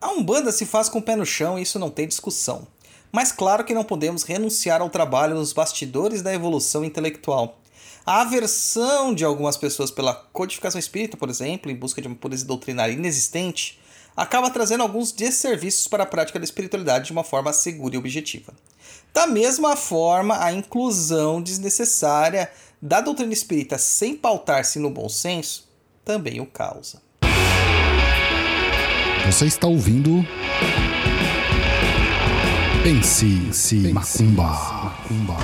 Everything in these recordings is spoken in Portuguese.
A Umbanda se faz com o pé no chão e isso não tem discussão. Mas claro que não podemos renunciar ao trabalho nos bastidores da evolução intelectual. A aversão de algumas pessoas pela codificação espírita, por exemplo, em busca de uma pureza doutrinária inexistente, acaba trazendo alguns desserviços para a prática da espiritualidade de uma forma segura e objetiva. Da mesma forma, a inclusão desnecessária da doutrina espírita sem pautar-se no bom senso também o causa. Você está ouvindo. Pense, Pense Macumba. Macumba.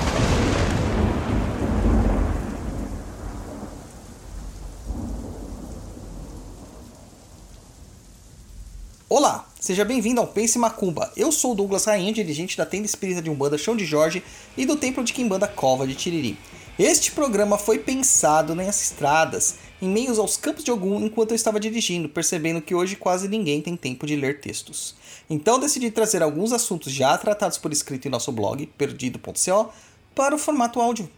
Olá, seja bem-vindo ao Pense Macumba. Eu sou Douglas Rainha, dirigente da tenda espírita de Umbanda Chão de Jorge e do Templo de Quimbanda Cova de Tiriri. Este programa foi pensado nas estradas, em meios aos campos de Ogum, enquanto eu estava dirigindo, percebendo que hoje quase ninguém tem tempo de ler textos. Então decidi trazer alguns assuntos já tratados por escrito em nosso blog, perdido.co, para o formato áudio.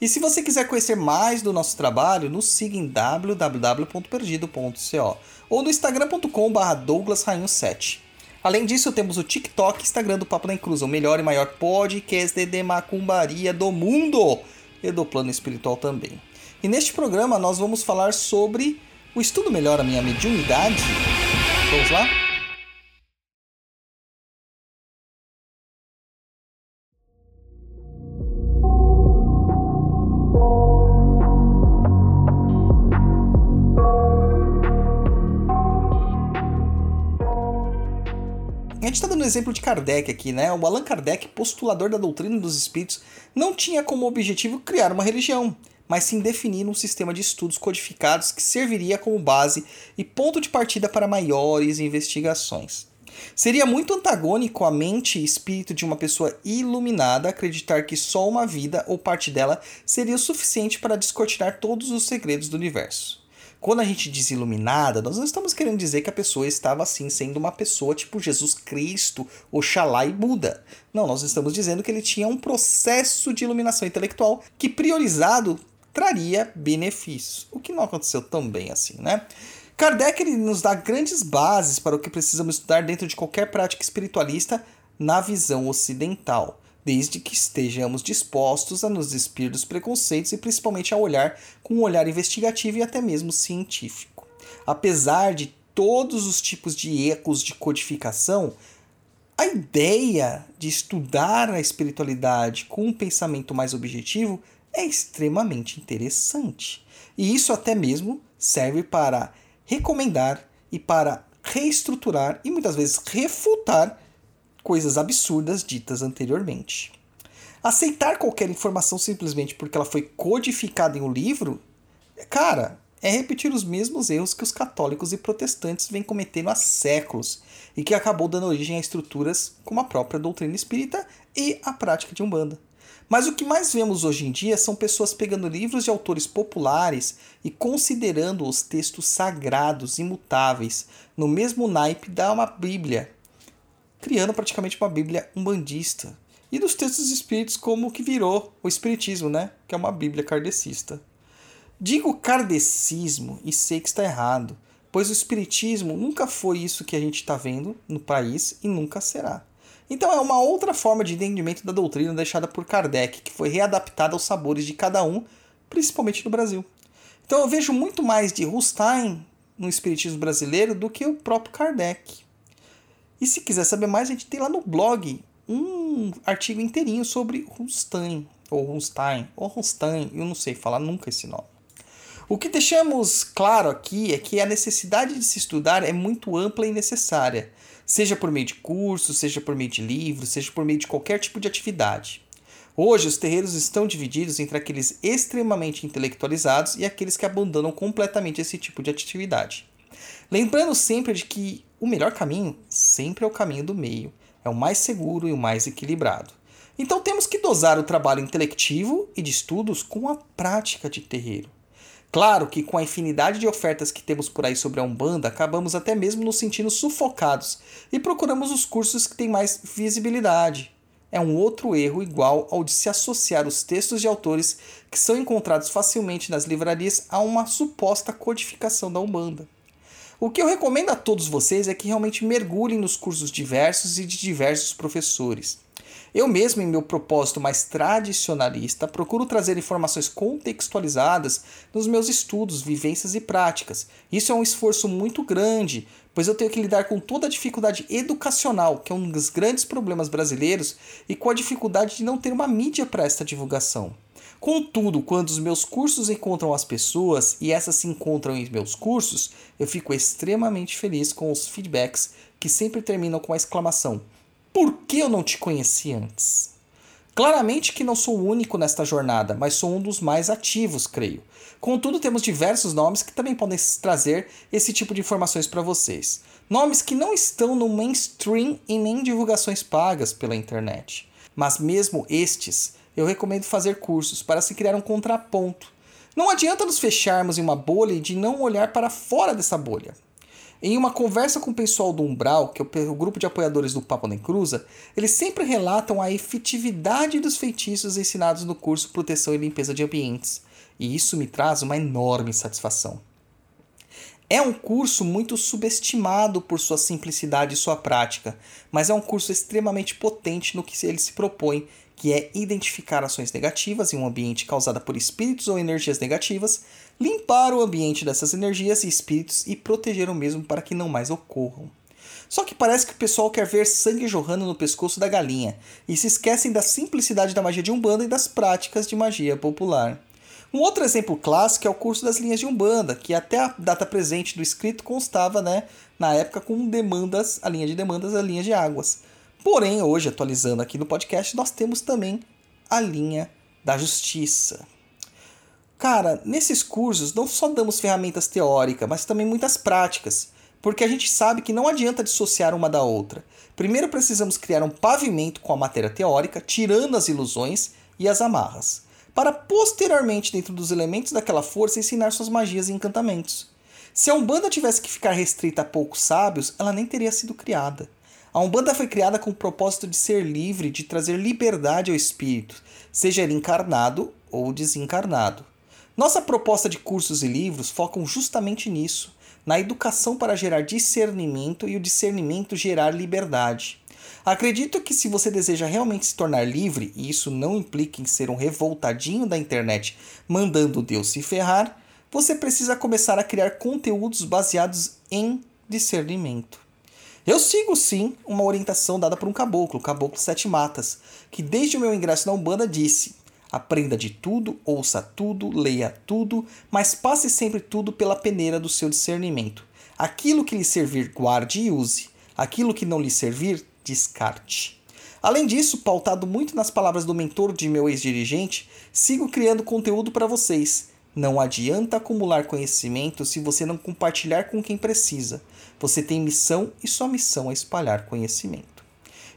E se você quiser conhecer mais do nosso trabalho, nos siga em www.perdido.co ou no instagram.com.br douglasrainho7. Além disso, temos o TikTok e Instagram do Papo da Inclusão, o melhor e maior podcast de macumbaria do mundo e do plano espiritual também. E neste programa nós vamos falar sobre o estudo melhor a minha mediunidade. Vamos lá? A gente está dando um exemplo de Kardec aqui, né? O Allan Kardec, postulador da doutrina dos espíritos, não tinha como objetivo criar uma religião, mas sim definir um sistema de estudos codificados que serviria como base e ponto de partida para maiores investigações. Seria muito antagônico à mente e espírito de uma pessoa iluminada acreditar que só uma vida ou parte dela seria o suficiente para descortinar todos os segredos do universo. Quando a gente diz iluminada, nós não estamos querendo dizer que a pessoa estava assim sendo uma pessoa tipo Jesus Cristo, Oxalá e Buda. Não, nós estamos dizendo que ele tinha um processo de iluminação intelectual que priorizado traria benefícios, o que não aconteceu tão bem assim, né? Kardec ele nos dá grandes bases para o que precisamos estudar dentro de qualquer prática espiritualista na visão ocidental desde que estejamos dispostos a nos despir dos preconceitos e principalmente a olhar com um olhar investigativo e até mesmo científico. Apesar de todos os tipos de ecos de codificação, a ideia de estudar a espiritualidade com um pensamento mais objetivo é extremamente interessante. E isso até mesmo serve para recomendar e para reestruturar e muitas vezes refutar coisas absurdas ditas anteriormente. Aceitar qualquer informação simplesmente porque ela foi codificada em um livro, cara, é repetir os mesmos erros que os católicos e protestantes vêm cometendo há séculos e que acabou dando origem a estruturas como a própria doutrina espírita e a prática de umbanda. Mas o que mais vemos hoje em dia são pessoas pegando livros de autores populares e considerando os textos sagrados imutáveis no mesmo naipe da uma Bíblia, criando praticamente uma Bíblia umbandista. E dos textos espíritos como o que virou o Espiritismo, né? Que é uma Bíblia kardecista. Digo kardecismo e sei que está errado, pois o Espiritismo nunca foi isso que a gente está vendo no país e nunca será. Então é uma outra forma de entendimento da doutrina deixada por Kardec, que foi readaptada aos sabores de cada um, principalmente no Brasil. Então eu vejo muito mais de Rustain no Espiritismo brasileiro do que o próprio Kardec. E se quiser saber mais, a gente tem lá no blog um artigo inteirinho sobre Rustain, ou Rustain, ou Rustain, eu não sei falar nunca esse nome. O que deixamos claro aqui é que a necessidade de se estudar é muito ampla e necessária, seja por meio de cursos, seja por meio de livros, seja por meio de qualquer tipo de atividade. Hoje, os terreiros estão divididos entre aqueles extremamente intelectualizados e aqueles que abandonam completamente esse tipo de atividade. Lembrando sempre de que o melhor caminho sempre é o caminho do meio, é o mais seguro e o mais equilibrado. Então temos que dosar o trabalho intelectivo e de estudos com a prática de terreiro. Claro que com a infinidade de ofertas que temos por aí sobre a Umbanda, acabamos até mesmo nos sentindo sufocados e procuramos os cursos que têm mais visibilidade. É um outro erro igual ao de se associar os textos de autores que são encontrados facilmente nas livrarias a uma suposta codificação da Umbanda. O que eu recomendo a todos vocês é que realmente mergulhem nos cursos diversos e de diversos professores. Eu mesmo, em meu propósito mais tradicionalista, procuro trazer informações contextualizadas nos meus estudos, vivências e práticas. Isso é um esforço muito grande, pois eu tenho que lidar com toda a dificuldade educacional, que é um dos grandes problemas brasileiros, e com a dificuldade de não ter uma mídia para esta divulgação. Contudo, quando os meus cursos encontram as pessoas e essas se encontram em meus cursos, eu fico extremamente feliz com os feedbacks que sempre terminam com a exclamação: por que eu não te conheci antes? Claramente que não sou o único nesta jornada, mas sou um dos mais ativos, creio. Contudo, temos diversos nomes que também podem trazer esse tipo de informações para vocês. Nomes que não estão no mainstream e nem divulgações pagas pela internet. Mas mesmo estes, eu recomendo fazer cursos para se criar um contraponto. Não adianta nos fecharmos em uma bolha e de não olhar para fora dessa bolha. Em uma conversa com o pessoal do Umbral, que é o grupo de apoiadores do Papo Nem Cruza, eles sempre relatam a efetividade dos feitiços ensinados no curso Proteção e Limpeza de Ambientes, e isso me traz uma enorme satisfação. É um curso muito subestimado por sua simplicidade e sua prática, mas é um curso extremamente potente no que ele se propõe que é identificar ações negativas em um ambiente causada por espíritos ou energias negativas, limpar o ambiente dessas energias e espíritos e proteger o mesmo para que não mais ocorram. Só que parece que o pessoal quer ver sangue jorrando no pescoço da galinha e se esquecem da simplicidade da magia de Umbanda e das práticas de magia popular. Um outro exemplo clássico é o curso das linhas de Umbanda, que até a data presente do escrito constava, né, na época com demandas, a linha de demandas, a linha de águas. Porém, hoje, atualizando aqui no podcast, nós temos também a linha da justiça. Cara, nesses cursos não só damos ferramentas teóricas, mas também muitas práticas, porque a gente sabe que não adianta dissociar uma da outra. Primeiro precisamos criar um pavimento com a matéria teórica, tirando as ilusões e as amarras, para posteriormente, dentro dos elementos daquela força, ensinar suas magias e encantamentos. Se a Umbanda tivesse que ficar restrita a poucos sábios, ela nem teria sido criada. A Umbanda foi criada com o propósito de ser livre, de trazer liberdade ao espírito, seja ele encarnado ou desencarnado. Nossa proposta de cursos e livros focam justamente nisso, na educação para gerar discernimento e o discernimento gerar liberdade. Acredito que se você deseja realmente se tornar livre, e isso não implica em ser um revoltadinho da internet mandando Deus se ferrar, você precisa começar a criar conteúdos baseados em discernimento. Eu sigo sim uma orientação dada por um caboclo, o Caboclo Sete Matas, que desde o meu ingresso na Umbanda disse: aprenda de tudo, ouça tudo, leia tudo, mas passe sempre tudo pela peneira do seu discernimento. Aquilo que lhe servir, guarde e use. Aquilo que não lhe servir, descarte. Além disso, pautado muito nas palavras do mentor de meu ex-dirigente, sigo criando conteúdo para vocês não adianta acumular conhecimento se você não compartilhar com quem precisa. Você tem missão e sua missão é espalhar conhecimento.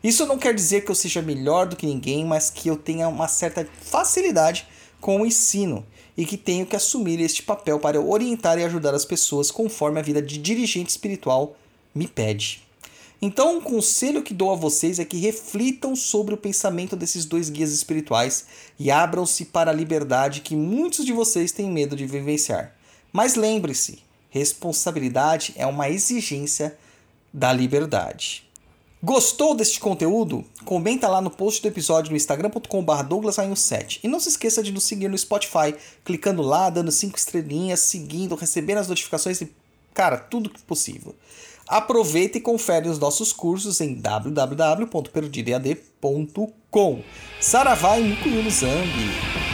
Isso não quer dizer que eu seja melhor do que ninguém, mas que eu tenha uma certa facilidade com o ensino e que tenho que assumir este papel para orientar e ajudar as pessoas conforme a vida de dirigente espiritual me pede. Então, um conselho que dou a vocês é que reflitam sobre o pensamento desses dois guias espirituais e abram-se para a liberdade que muitos de vocês têm medo de vivenciar. Mas lembre-se, responsabilidade é uma exigência da liberdade. Gostou deste conteúdo? Comenta lá no post do episódio no instagram.com.br douglas7 e não se esqueça de nos seguir no Spotify, clicando lá, dando 5 estrelinhas, seguindo, recebendo as notificações e, cara, tudo possível. Aproveita e confere os nossos cursos em www.perdidead.com. Saravá e Mukuyu Zambi.